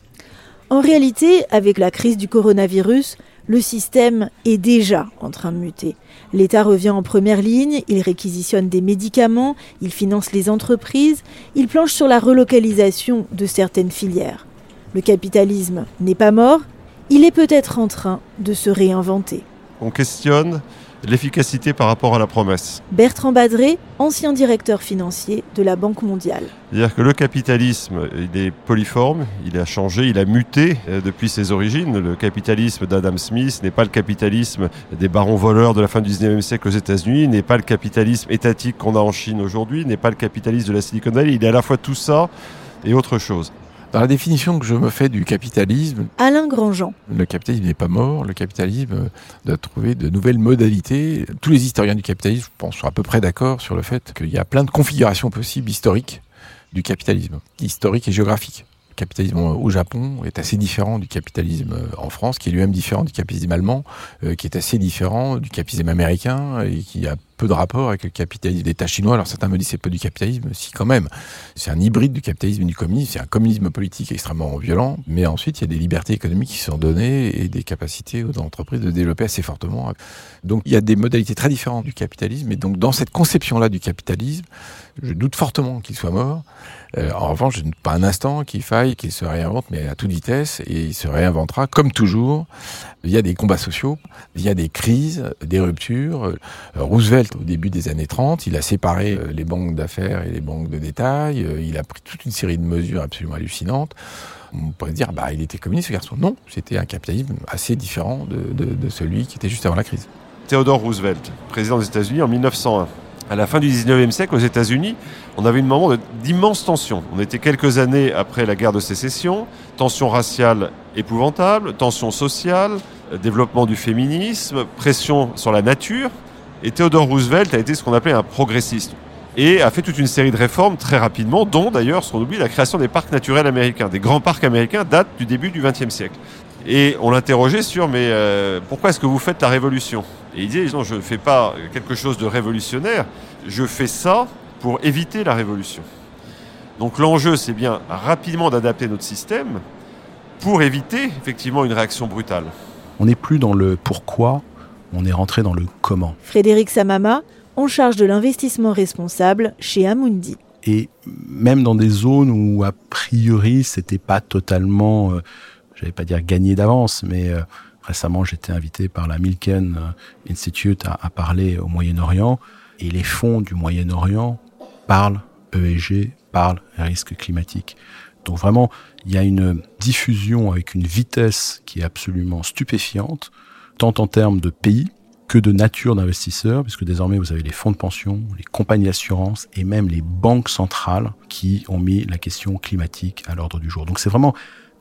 En réalité, avec la crise du coronavirus, le système est déjà en train de muter. L'État revient en première ligne, il réquisitionne des médicaments, il finance les entreprises, il planche sur la relocalisation de certaines filières. Le capitalisme n'est pas mort, il est peut-être en train de se réinventer. On questionne l'efficacité par rapport à la promesse. Bertrand Badré, ancien directeur financier de la Banque mondiale. C'est-à-dire que le capitalisme, il est polyforme, il a changé, il a muté euh, depuis ses origines. Le capitalisme d'Adam Smith n'est pas le capitalisme des barons voleurs de la fin du 19e siècle aux États-Unis, n'est pas le capitalisme étatique qu'on a en Chine aujourd'hui, n'est pas le capitalisme de la Silicon Valley. Il est à la fois tout ça et autre chose. Dans la définition que je me fais du capitalisme, Alain Grandjean. Le capitalisme n'est pas mort, le capitalisme doit trouver de nouvelles modalités. Tous les historiens du capitalisme, je pense, sont à peu près d'accord sur le fait qu'il y a plein de configurations possibles historiques du capitalisme, historique et géographique. Le capitalisme au Japon est assez différent du capitalisme en France, qui est lui-même différent du capitalisme allemand, euh, qui est assez différent du capitalisme américain et qui a peu de rapport avec le capitalisme d'État chinois. Alors certains me disent c'est peu du capitalisme, si quand même. C'est un hybride du capitalisme et du communisme. C'est un communisme politique extrêmement violent, mais ensuite il y a des libertés économiques qui sont données et des capacités aux entreprises de développer assez fortement. Donc il y a des modalités très différentes du capitalisme. Et donc dans cette conception-là du capitalisme, je doute fortement qu'il soit mort. Euh, en revanche, je ne doute pas un instant qu'il faille qu'il se réinvente, mais à toute vitesse, et il se réinventera comme toujours via des combats sociaux, via des crises, des ruptures. Euh, Au début des années 30, il a séparé euh, les banques d'affaires et les banques de détail. Il a pris toute une série de mesures absolument hallucinantes. On pourrait dire, bah, il était communiste ce garçon. Non, c'était un capitalisme assez différent de, celui qui était juste avant la crise. Theodore Roosevelt, président des États-Unis en 1901 à la fin du 19e siècle, aux États-Unis, on avait une moment d'immense tension. On était quelques années après la guerre de sécession, tension raciale épouvantable, tension sociale, développement du féminisme, pression sur la nature. Et Theodore Roosevelt a été ce qu'on appelait un progressiste et a fait toute une série de réformes très rapidement, dont d'ailleurs, sans oublier, la création des parcs naturels américains. Des grands parcs américains datent du début du XXe siècle. Et on l'interrogeait sur, mais euh, pourquoi est-ce que vous faites la révolution? Et il disait, non, je ne fais pas quelque chose de révolutionnaire, je fais ça pour éviter la révolution. Donc l'enjeu, c'est bien rapidement d'adapter notre système pour éviter effectivement une réaction brutale. On n'est plus dans le pourquoi, on est rentré dans le comment. Frédéric Samama, en charge de l'investissement responsable chez Amundi. Et même dans des zones où a priori c'était pas totalement... Euh, je vais pas dire gagné d'avance, mais euh, récemment j'étais invité par la Milken euh, Institute à, à parler au Moyen-Orient et les fonds du Moyen-Orient parlent ESG, parlent risque climatique. Donc vraiment, il y a une diffusion avec une vitesse qui est absolument stupéfiante, tant en termes de pays que de nature d'investisseurs, puisque désormais vous avez les fonds de pension, les compagnies d'assurance et même les banques centrales qui ont mis la question climatique à l'ordre du jour. Donc c'est vraiment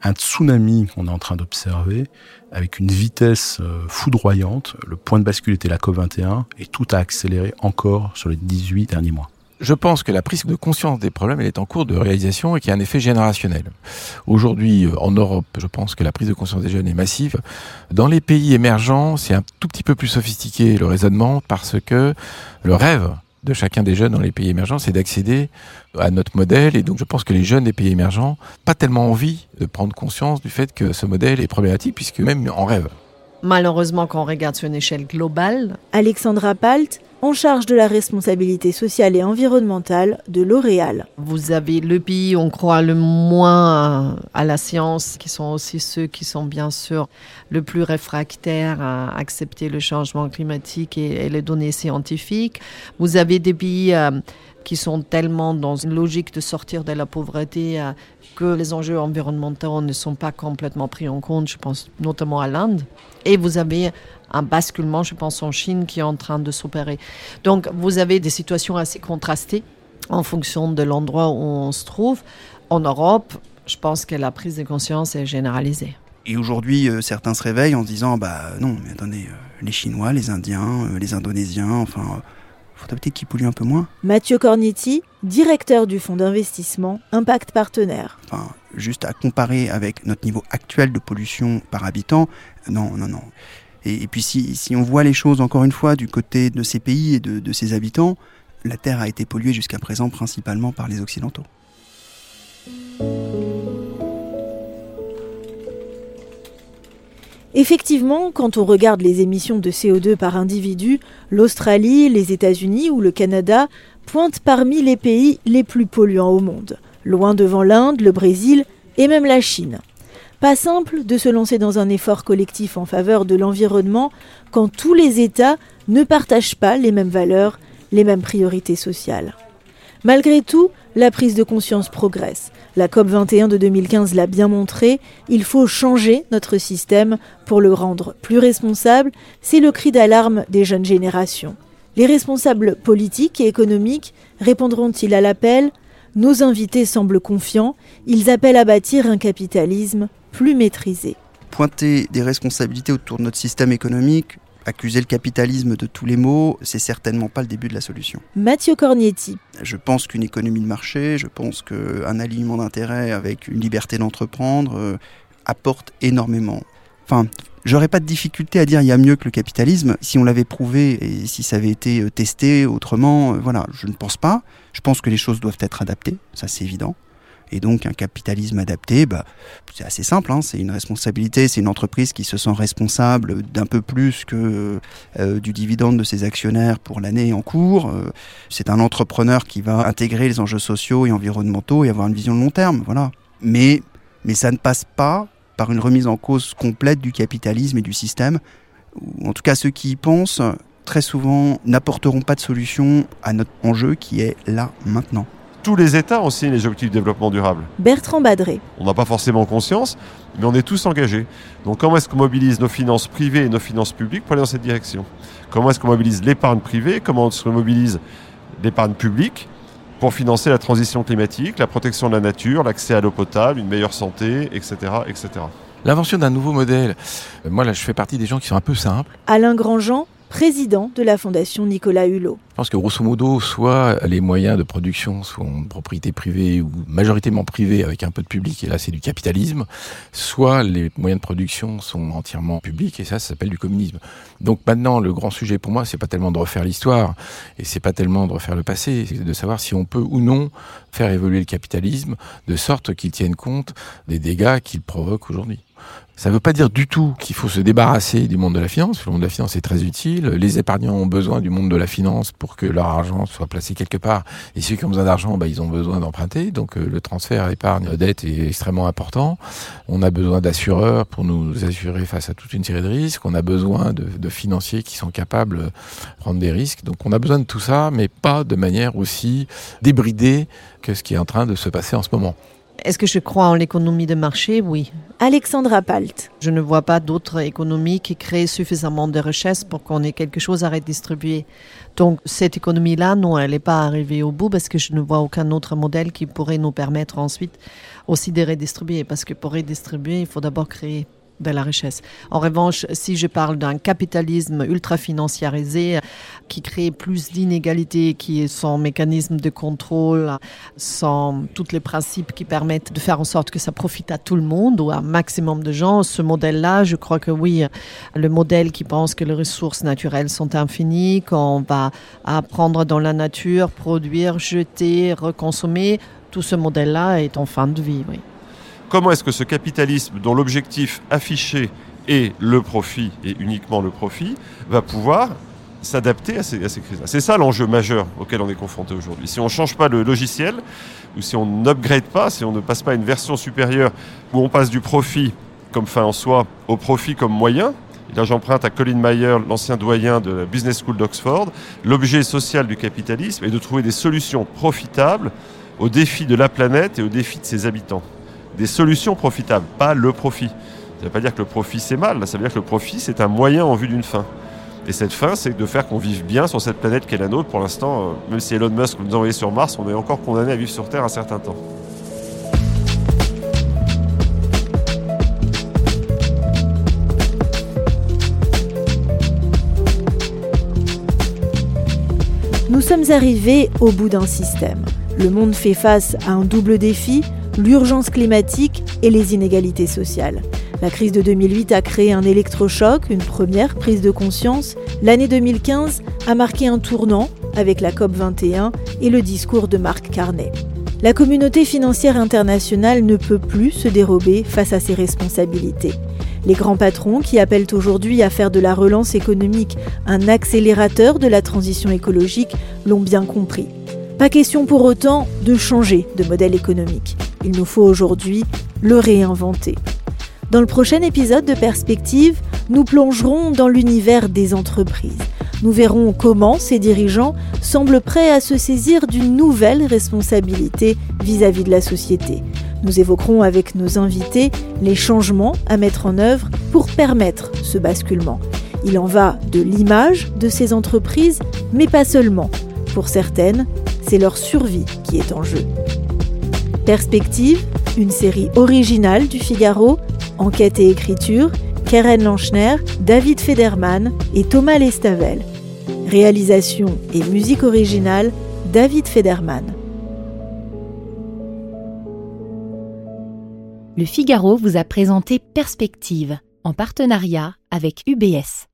un tsunami qu'on est en train d'observer avec une vitesse euh, foudroyante. Le point de bascule était la COP21 et tout a accéléré encore sur les 18 derniers mois. Je pense que la prise de conscience des problèmes, elle est en cours de réalisation et qu'il y a un effet générationnel. Aujourd'hui, euh, en Europe, je pense que la prise de conscience des jeunes est massive. Dans les pays émergents, c'est un tout petit peu plus sophistiqué le raisonnement parce que le rêve de chacun des jeunes dans les pays émergents, c'est d'accéder à notre modèle. Et donc, je pense que les jeunes des pays émergents, pas tellement envie de prendre conscience du fait que ce modèle est problématique, puisque même en rêve. Malheureusement, quand on regarde sur une échelle globale, Alexandra Palt, en charge de la responsabilité sociale et environnementale de L'Oréal. Vous avez le pays on croit le moins à la science, qui sont aussi ceux qui sont bien sûr le plus réfractaires à accepter le changement climatique et, et les données scientifiques. Vous avez des pays euh, qui sont tellement dans une logique de sortir de la pauvreté euh, que les enjeux environnementaux ne sont pas complètement pris en compte, je pense notamment à l'Inde. Et vous avez un basculement, je pense, en Chine qui est en train de s'opérer. Donc, vous avez des situations assez contrastées. en fonction de l'endroit où on se trouve. En Europe, je pense que la prise de conscience est généralisée. Et aujourd'hui, euh, certains se réveillent en se disant bah non, mais attendez, euh, les Chinois, les Indiens, les Indonésiens, enfin, faudrait peut-être qu'ils polluent un peu moins. Mathieu Cornetti, directeur du fonds d'investissement Impact Partenaire. Enfin, juste à comparer avec notre niveau actuel de pollution par habitant, non, non, non. Et, et puis si, si on voit les choses encore une fois du côté de ces pays et de, de ses habitants, la Terre a été polluée jusqu'à présent principalement par les Occidentaux. Effectivement, quand on regarde les émissions de CO2 par individu, l'Australie, les États-Unis ou le Canada pointent parmi les pays les plus polluants au monde, loin devant l'Inde, le Brésil et même la Chine. Pas simple de se lancer dans un effort collectif en faveur de l'environnement quand tous les États ne partagent pas les mêmes valeurs, les mêmes priorités sociales. Malgré tout, la prise de conscience progresse. La COP21 de 2015 l'a bien montré, il faut changer notre système pour le rendre plus responsable, c'est le cri d'alarme des jeunes générations. Les responsables politiques et économiques répondront-ils à l'appel? Nos invités semblent confiants, ils appellent à bâtir un capitalisme plus maîtrisé. Pointer des responsabilités autour de notre système économique, accuser le capitalisme de tous les maux, c'est certainement pas le début de la solution. Mathieu Cornietti. Je pense qu'une économie de marché, je pense qu'un alignement d'intérêts avec une liberté d'entreprendre euh, apporte énormément. Enfin, j'aurais pas de difficulté à dire il y a mieux que le capitalisme si on l'avait prouvé et si ça avait été euh, testé autrement. euh, voilà, je ne pense pas. Je pense que les choses doivent être adaptées, ça c'est évident. Et donc un capitalisme adapté, bah, c'est assez simple, hein, c'est une responsabilité, c'est une entreprise qui se sent responsable d'un peu plus que euh, du dividende de ses actionnaires pour l'année en cours. Euh, c'est un entrepreneur qui va intégrer les enjeux sociaux et environnementaux et avoir une vision de long terme, voilà. Mais, mais ça ne passe pas par une remise en cause complète du capitalisme et du système. Ou en tout cas, ceux qui y pensent, très souvent, n'apporteront pas de solution à notre enjeu qui est là, maintenant. Tous les États ont signé les objectifs de développement durable. Bertrand Badré. On n'a pas forcément conscience, mais on est tous engagés. Donc comment est-ce qu'on mobilise nos finances privées et nos finances publiques pour aller dans cette direction? Comment est-ce qu'on mobilise l'épargne privée? Comment est-ce qu'on mobilise l'épargne publique pour financer la transition climatique, la protection de la nature, l'accès à l'eau potable, une meilleure santé, etc. etc. L'invention d'un nouveau modèle. Euh, Moi, là, je fais partie des gens qui sont un peu simples. Alain Grandjean, président de la Fondation Nicolas Hulot. Je pense que grosso modo, soit les moyens de production sont propriété privée ou majoritairement privée avec un peu de public, et là c'est du capitalisme, soit les moyens de production sont entièrement publics, et ça, ça s'appelle du communisme. Donc maintenant, le grand sujet pour moi, c'est pas tellement de refaire l'histoire, et c'est pas tellement de refaire le passé, c'est de savoir si on peut ou non faire évoluer le capitalisme de sorte qu'il tienne compte des dégâts qu'il provoque aujourd'hui. Ça ne veut pas dire du tout qu'il faut se débarrasser du monde de la finance. Le monde de la finance est très utile. Les épargnants ont besoin du monde de la finance pour que leur argent soit placé quelque part. Et ceux qui ont besoin d'argent, bah, ils ont besoin d'emprunter. Donc euh, le transfert épargne-dette est extrêmement important. On a besoin d'assureurs pour nous assurer face à toute une série de risques. On a besoin de, de financiers qui sont capables de prendre des risques. Donc on a besoin de tout ça, mais pas de manière aussi débridée que ce qui est en train de se passer en ce moment. Est-ce que je crois en l'économie de marché? Oui. Alexandra Palt. Je ne vois pas d'autres économies qui créent suffisamment de richesses pour qu'on ait quelque chose à redistribuer. Donc cette économie-là, non, elle n'est pas arrivée au bout parce que je ne vois aucun autre modèle qui pourrait nous permettre ensuite aussi de redistribuer. Parce que pour redistribuer, il faut d'abord créer de la richesse. En revanche, si je parle d'un capitalisme ultra financiarisé qui crée plus d'inégalités, qui est sans mécanisme de contrôle, sans tous les principes qui permettent de faire en sorte que ça profite à tout le monde ou à un maximum de gens, ce modèle-là, je crois que oui, le modèle qui pense que les ressources naturelles sont infinies, qu'on va apprendre dans la nature, produire, jeter, reconsommer, tout ce modèle-là est en fin de vie, oui comment est-ce que ce capitalisme dont l'objectif affiché est le profit et uniquement le profit va pouvoir s'adapter à ces, crises-là? C'est ça l'enjeu majeur auquel on est confronté aujourd'hui. Si on ne change pas le logiciel, ou si on n'upgrade pas, si on ne passe pas à une version supérieure où on passe du profit comme fin en soi au profit comme moyen, et là j'emprunte à Colin Mayer, l'ancien doyen de la Business School d'Oxford, l'objet social du capitalisme est de trouver des solutions profitables aux défis de la planète et aux défis de ses habitants des solutions profitables, pas le profit. Ça ne veut pas dire que le profit c'est mal, ça veut dire que le profit c'est un moyen en vue d'une fin. Et cette fin, c'est de faire qu'on vive bien sur cette planète qui est la nôtre. Pour l'instant, euh, même si Elon Musk nous a envoyé sur Mars, on est encore condamné à vivre sur Terre un certain temps. Nous sommes arrivés au bout d'un système. Le monde fait face à un double défi, l'urgence climatique et les inégalités sociales. La crise de 2008 a créé un électrochoc, une première prise de conscience. L'année 2015 a marqué un tournant avec la COP21 et le discours de Marc Carnet. La communauté financière internationale ne peut plus se dérober face à ses responsabilités. Les grands patrons qui appellent aujourd'hui à faire de la relance économique un accélérateur de la transition écologique l'ont bien compris. Pas question pour autant de changer de modèle économique. Il nous faut aujourd'hui le réinventer. Dans le prochain épisode de Perspective, nous plongerons dans l'univers des entreprises. Nous verrons comment ces dirigeants semblent prêts à se saisir d'une nouvelle responsabilité vis-à-vis -vis de la société. Nous évoquerons avec nos invités les changements à mettre en œuvre pour permettre ce basculement. Il en va de l'image de ces entreprises, mais pas seulement. Pour certaines, c'est leur survie qui est en jeu. Perspective, une série originale du Figaro, enquête et écriture, Karen Lanchner, David Federman et Thomas Lestavel. Réalisation et musique originale, David Federman. Le Figaro vous a présenté Perspective en partenariat avec UBS.